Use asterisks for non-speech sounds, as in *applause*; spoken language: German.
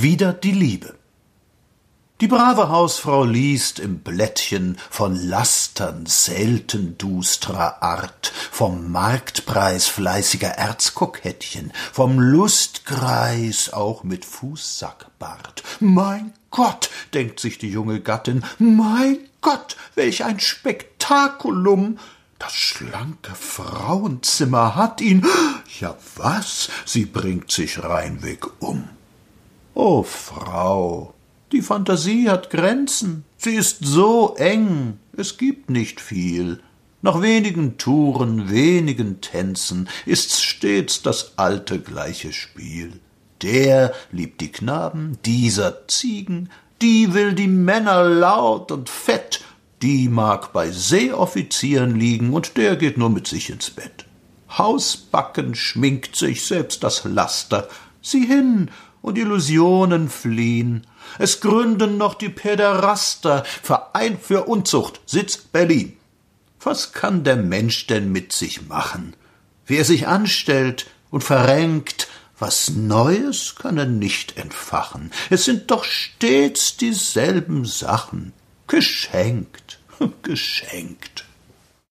Wieder die Liebe. Die brave Hausfrau liest im Blättchen von Lastern selten dustrer Art, vom Marktpreis fleißiger Erzkokettchen, vom Lustkreis auch mit Fußsackbart. Mein Gott, denkt sich die junge Gattin, mein Gott, welch ein Spektakulum! Das schlanke Frauenzimmer hat ihn. Ja was, sie bringt sich reinweg um. O Frau, die Fantasie hat Grenzen, sie ist so eng, es gibt nicht viel. Nach wenigen Touren, wenigen Tänzen ist's stets das alte gleiche Spiel. Der liebt die Knaben, dieser Ziegen, die will die Männer laut und fett, die mag bei Seeoffizieren liegen und der geht nur mit sich ins Bett. Hausbacken schminkt sich selbst das Laster, sieh hin, und Illusionen fliehen. Es gründen noch die Päderaster, Verein für Unzucht, Sitz Berlin. Was kann der Mensch denn mit sich machen? Wie er sich anstellt und verrenkt, was Neues kann er nicht entfachen. Es sind doch stets dieselben Sachen. Geschenkt, *laughs* geschenkt.